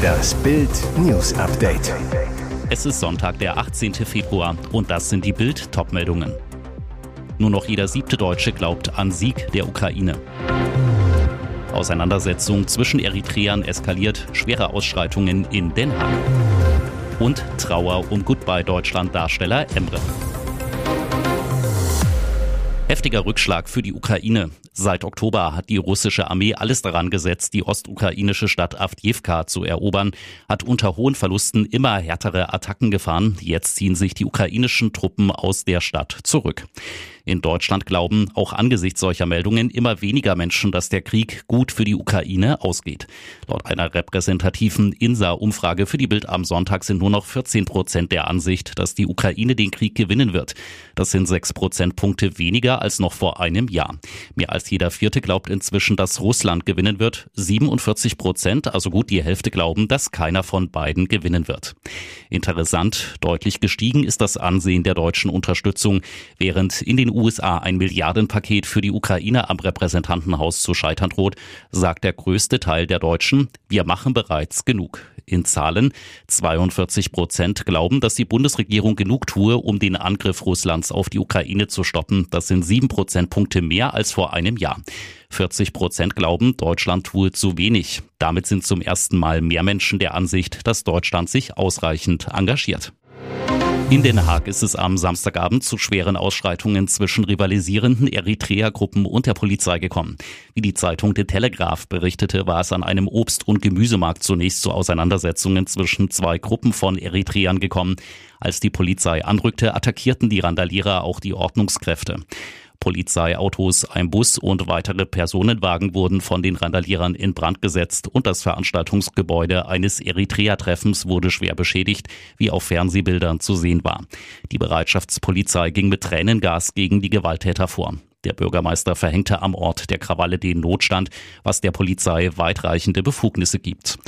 Das Bild News Update. Es ist Sonntag, der 18. Februar und das sind die Bild Topmeldungen. Nur noch jeder siebte Deutsche glaubt an Sieg der Ukraine. Auseinandersetzung zwischen Eritreern eskaliert, schwere Ausschreitungen in Den Haag. Und Trauer um Goodbye Deutschland Darsteller Emre. Heftiger Rückschlag für die Ukraine. Seit Oktober hat die russische Armee alles daran gesetzt, die ostukrainische Stadt Avdiivka zu erobern, hat unter hohen Verlusten immer härtere Attacken gefahren. Jetzt ziehen sich die ukrainischen Truppen aus der Stadt zurück. In Deutschland glauben auch angesichts solcher Meldungen immer weniger Menschen, dass der Krieg gut für die Ukraine ausgeht. Laut einer repräsentativen INSA-Umfrage für die Bild am Sonntag sind nur noch 14 Prozent der Ansicht, dass die Ukraine den Krieg gewinnen wird. Das sind sechs Prozentpunkte weniger als noch vor einem Jahr. Mehr als jeder Vierte glaubt inzwischen, dass Russland gewinnen wird. 47 Prozent, also gut die Hälfte, glauben, dass keiner von beiden gewinnen wird. Interessant, deutlich gestiegen ist das Ansehen der deutschen Unterstützung, während in den USA ein Milliardenpaket für die Ukraine am Repräsentantenhaus zu scheitern droht, sagt der größte Teil der Deutschen, wir machen bereits genug. In Zahlen 42 Prozent glauben, dass die Bundesregierung genug tue, um den Angriff Russlands auf die Ukraine zu stoppen. Das sind sieben Prozentpunkte mehr als vor einem Jahr. 40 Prozent glauben, Deutschland tue zu wenig. Damit sind zum ersten Mal mehr Menschen der Ansicht, dass Deutschland sich ausreichend engagiert. In Den Haag ist es am Samstagabend zu schweren Ausschreitungen zwischen rivalisierenden Eritrea-Gruppen und der Polizei gekommen. Wie die Zeitung The Telegraph berichtete, war es an einem Obst- und Gemüsemarkt zunächst zu Auseinandersetzungen zwischen zwei Gruppen von Eritreern gekommen. Als die Polizei anrückte, attackierten die Randalierer auch die Ordnungskräfte. Polizeiautos, ein Bus und weitere Personenwagen wurden von den Randalierern in Brand gesetzt und das Veranstaltungsgebäude eines Eritrea-Treffens wurde schwer beschädigt, wie auf Fernsehbildern zu sehen war. Die Bereitschaftspolizei ging mit Tränengas gegen die Gewalttäter vor. Der Bürgermeister verhängte am Ort der Krawalle den Notstand, was der Polizei weitreichende Befugnisse gibt.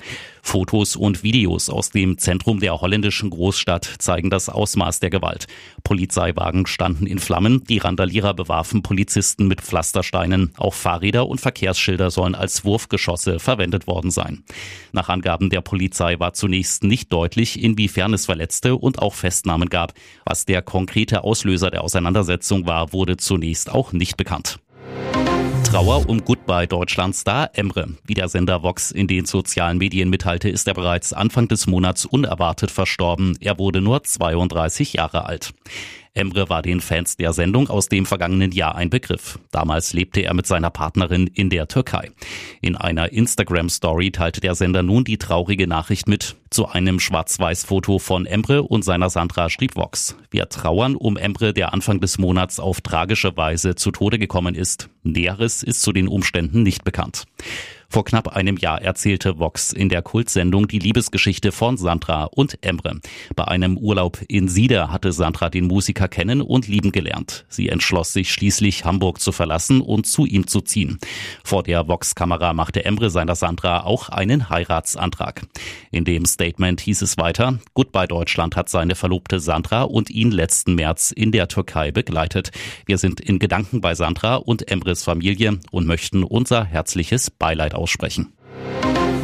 Fotos und Videos aus dem Zentrum der holländischen Großstadt zeigen das Ausmaß der Gewalt. Polizeiwagen standen in Flammen, die Randalierer bewarfen Polizisten mit Pflastersteinen. Auch Fahrräder und Verkehrsschilder sollen als Wurfgeschosse verwendet worden sein. Nach Angaben der Polizei war zunächst nicht deutlich, inwiefern es Verletzte und auch Festnahmen gab. Was der konkrete Auslöser der Auseinandersetzung war, wurde zunächst auch nicht bekannt. Trauer um Goodbye Deutschland-Star Emre. Wie der Sender Vox in den sozialen Medien mitteilte, ist er bereits Anfang des Monats unerwartet verstorben. Er wurde nur 32 Jahre alt. Emre war den Fans der Sendung aus dem vergangenen Jahr ein Begriff. Damals lebte er mit seiner Partnerin in der Türkei. In einer Instagram-Story teilte der Sender nun die traurige Nachricht mit. Zu einem Schwarz-Weiß-Foto von Emre und seiner Sandra schrieb Vox. Wir trauern um Emre, der Anfang des Monats auf tragische Weise zu Tode gekommen ist. Näheres ist zu den Umständen nicht bekannt. Vor knapp einem Jahr erzählte Vox in der Kultsendung die Liebesgeschichte von Sandra und Emre. Bei einem Urlaub in Sieder hatte Sandra den Musiker kennen und lieben gelernt. Sie entschloss sich schließlich, Hamburg zu verlassen und zu ihm zu ziehen. Vor der Vox-Kamera machte Emre seiner Sandra auch einen Heiratsantrag. In dem Statement hieß es weiter, Goodbye Deutschland hat seine Verlobte Sandra und ihn letzten März in der Türkei begleitet. Wir sind in Gedanken bei Sandra und Emres Familie und möchten unser herzliches Beileid aussprechen.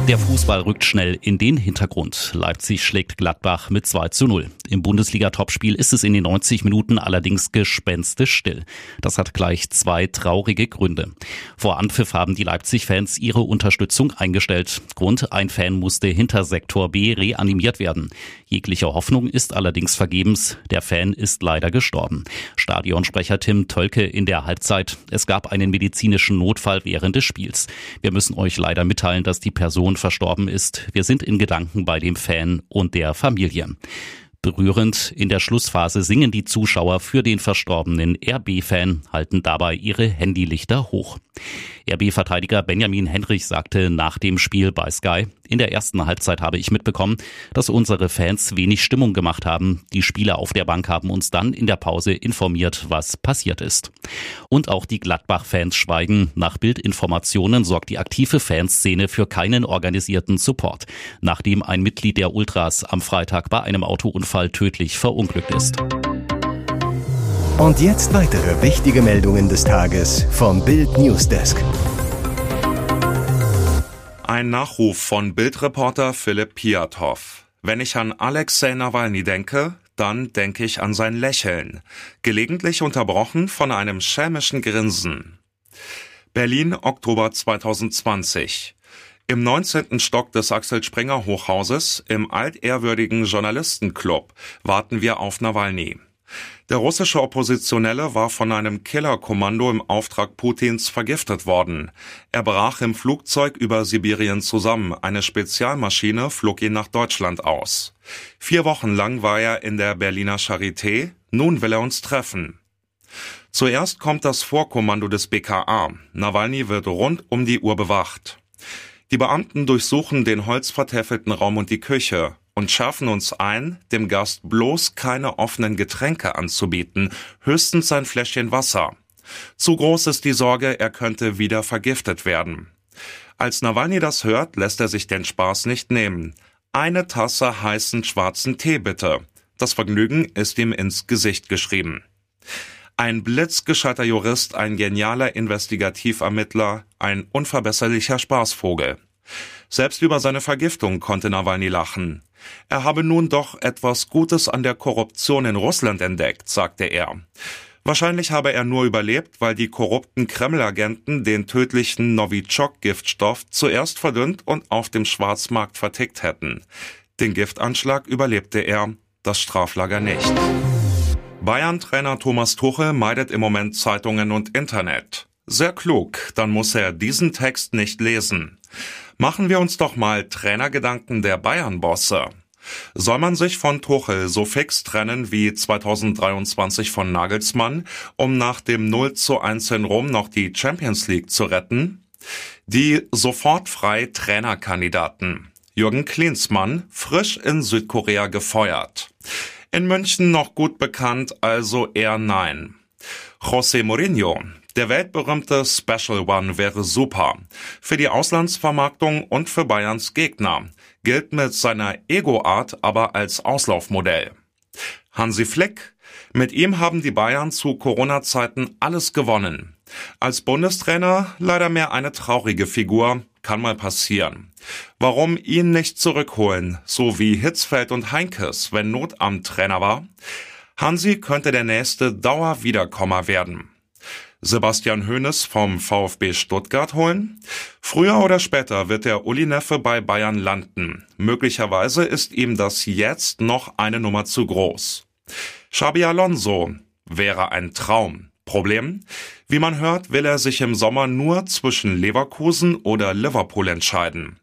Der Fußball rückt schnell in den Hintergrund. Leipzig schlägt Gladbach mit 2 zu 0. Im Bundesliga-Topspiel ist es in den 90 Minuten allerdings gespenstisch still. Das hat gleich zwei traurige Gründe. Vor Anpfiff haben die Leipzig-Fans ihre Unterstützung eingestellt. Grund, ein Fan musste hinter Sektor B reanimiert werden. Jegliche Hoffnung ist allerdings vergebens. Der Fan ist leider gestorben. Stadionsprecher Tim Tölke in der Halbzeit. Es gab einen medizinischen Notfall während des Spiels. Wir müssen euch leider mitteilen, dass die Person verstorben ist. Wir sind in Gedanken bei dem Fan und der Familie. Berührend in der Schlussphase singen die Zuschauer für den verstorbenen RB-Fan, halten dabei ihre Handylichter hoch. RB-Verteidiger Benjamin Henrich sagte nach dem Spiel bei Sky, in der ersten Halbzeit habe ich mitbekommen, dass unsere Fans wenig Stimmung gemacht haben. Die Spieler auf der Bank haben uns dann in der Pause informiert, was passiert ist. Und auch die Gladbach-Fans schweigen. Nach Bildinformationen sorgt die aktive Fanszene für keinen organisierten Support, nachdem ein Mitglied der Ultras am Freitag bei einem Autounfall tödlich verunglückt ist. Und jetzt weitere wichtige Meldungen des Tages vom Bild Newsdesk. Ein Nachruf von Bildreporter Philipp Piatow. Wenn ich an Alexei Nawalny denke, dann denke ich an sein Lächeln, gelegentlich unterbrochen von einem schelmischen Grinsen. Berlin, Oktober 2020. Im 19. Stock des Axel Springer Hochhauses, im altehrwürdigen Journalistenclub, warten wir auf Nawalny. Der russische Oppositionelle war von einem Killerkommando im Auftrag Putins vergiftet worden. Er brach im Flugzeug über Sibirien zusammen. Eine Spezialmaschine flog ihn nach Deutschland aus. Vier Wochen lang war er in der Berliner Charité. Nun will er uns treffen. Zuerst kommt das Vorkommando des BKA. Nawalny wird rund um die Uhr bewacht. Die Beamten durchsuchen den holzvertäfelten Raum und die Küche und schärfen uns ein, dem Gast bloß keine offenen Getränke anzubieten, höchstens ein Fläschchen Wasser. Zu groß ist die Sorge, er könnte wieder vergiftet werden. Als Nawalny das hört, lässt er sich den Spaß nicht nehmen. Eine Tasse heißen schwarzen Tee bitte. Das Vergnügen ist ihm ins Gesicht geschrieben. Ein blitzgescheiter Jurist, ein genialer Investigativermittler, ein unverbesserlicher Spaßvogel. Selbst über seine Vergiftung konnte Nawalny lachen. Er habe nun doch etwas Gutes an der Korruption in Russland entdeckt, sagte er. Wahrscheinlich habe er nur überlebt, weil die korrupten Kreml-Agenten den tödlichen Novichok-Giftstoff zuerst verdünnt und auf dem Schwarzmarkt vertickt hätten. Den Giftanschlag überlebte er, das Straflager nicht. Bayern-Trainer Thomas Tuchel meidet im Moment Zeitungen und Internet. Sehr klug, dann muss er diesen Text nicht lesen. Machen wir uns doch mal Trainergedanken der Bayern-Bosse. Soll man sich von Tuchel so fix trennen wie 2023 von Nagelsmann, um nach dem 0 zu 1 in Rom noch die Champions League zu retten? Die sofort frei Trainerkandidaten. Jürgen Klinsmann, frisch in Südkorea gefeuert. In München noch gut bekannt, also eher nein. José Mourinho, der weltberühmte Special One wäre super. Für die Auslandsvermarktung und für Bayerns Gegner. Gilt mit seiner Ego-Art aber als Auslaufmodell. Hansi Flick. Mit ihm haben die Bayern zu Corona-Zeiten alles gewonnen. Als Bundestrainer leider mehr eine traurige Figur, kann mal passieren. Warum ihn nicht zurückholen, so wie Hitzfeld und Heinkes, wenn Not am Trainer war? Hansi könnte der nächste Dauerwiederkommer werden. Sebastian Hoeneß vom VfB Stuttgart holen? Früher oder später wird der Uli Neffe bei Bayern landen. Möglicherweise ist ihm das jetzt noch eine Nummer zu groß. Xabi Alonso wäre ein Traum. Problem? Wie man hört, will er sich im Sommer nur zwischen Leverkusen oder Liverpool entscheiden.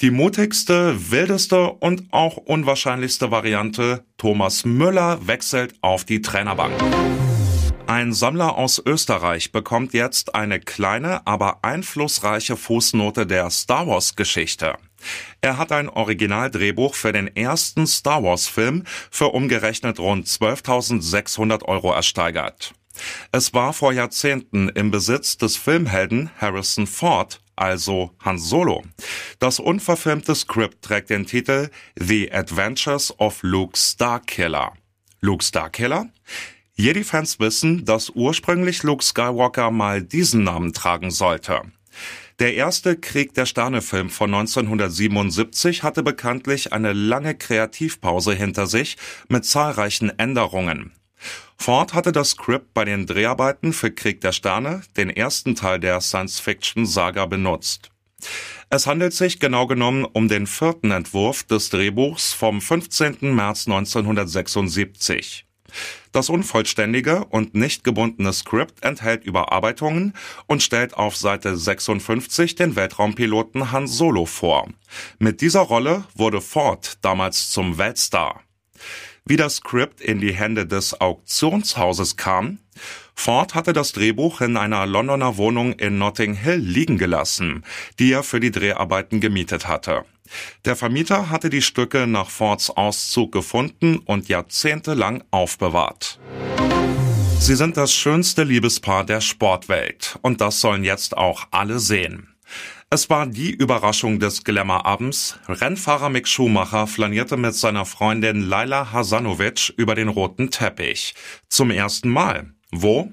Die mutigste, wildeste und auch unwahrscheinlichste Variante, Thomas Müller wechselt auf die Trainerbank. Ein Sammler aus Österreich bekommt jetzt eine kleine, aber einflussreiche Fußnote der Star Wars Geschichte. Er hat ein Originaldrehbuch für den ersten Star Wars Film für umgerechnet rund 12.600 Euro ersteigert. Es war vor Jahrzehnten im Besitz des Filmhelden Harrison Ford, also Han Solo. Das unverfilmte Skript trägt den Titel The Adventures of Luke Starkiller. Luke Starkiller? Jedi-Fans wissen, dass ursprünglich Luke Skywalker mal diesen Namen tragen sollte. Der erste Krieg der Sterne-Film von 1977 hatte bekanntlich eine lange Kreativpause hinter sich mit zahlreichen Änderungen. Ford hatte das Skript bei den Dreharbeiten für Krieg der Sterne, den ersten Teil der Science-Fiction-Saga, benutzt. Es handelt sich genau genommen um den vierten Entwurf des Drehbuchs vom 15. März 1976. Das unvollständige und nicht gebundene Skript enthält Überarbeitungen und stellt auf Seite 56 den Weltraumpiloten Han Solo vor. Mit dieser Rolle wurde Ford damals zum Weltstar. Wie das Skript in die Hände des Auktionshauses kam? Ford hatte das Drehbuch in einer Londoner Wohnung in Notting Hill liegen gelassen, die er für die Dreharbeiten gemietet hatte. Der Vermieter hatte die Stücke nach Fords Auszug gefunden und jahrzehntelang aufbewahrt. Sie sind das schönste Liebespaar der Sportwelt und das sollen jetzt auch alle sehen. Es war die Überraschung des Glamour-Abends. Rennfahrer Mick Schumacher flanierte mit seiner Freundin Laila Hasanovic über den roten Teppich. Zum ersten Mal. Wo?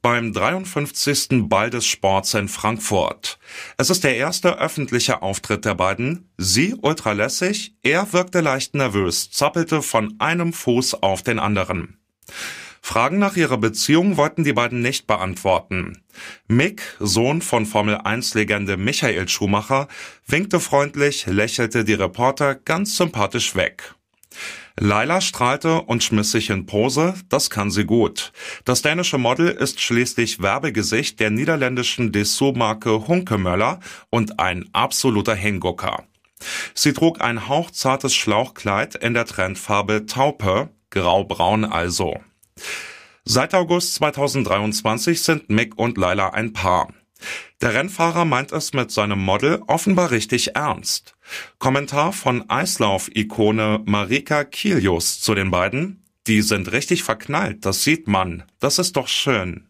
Beim 53. Ball des Sports in Frankfurt. Es ist der erste öffentliche Auftritt der beiden. Sie ultralässig, er wirkte leicht nervös, zappelte von einem Fuß auf den anderen. Fragen nach ihrer Beziehung wollten die beiden nicht beantworten. Mick, Sohn von Formel-1-Legende Michael Schumacher, winkte freundlich, lächelte die Reporter ganz sympathisch weg. Laila strahlte und schmiss sich in Pose, das kann sie gut. Das dänische Model ist schließlich Werbegesicht der niederländischen Dessous-Marke Hunkemöller und ein absoluter Hingucker. Sie trug ein hauchzartes Schlauchkleid in der Trendfarbe Taupe, graubraun also. Seit August 2023 sind Mick und Laila ein Paar. Der Rennfahrer meint es mit seinem Model offenbar richtig ernst. Kommentar von Eislauf-Ikone Marika Kilius zu den beiden. Die sind richtig verknallt, das sieht man. Das ist doch schön.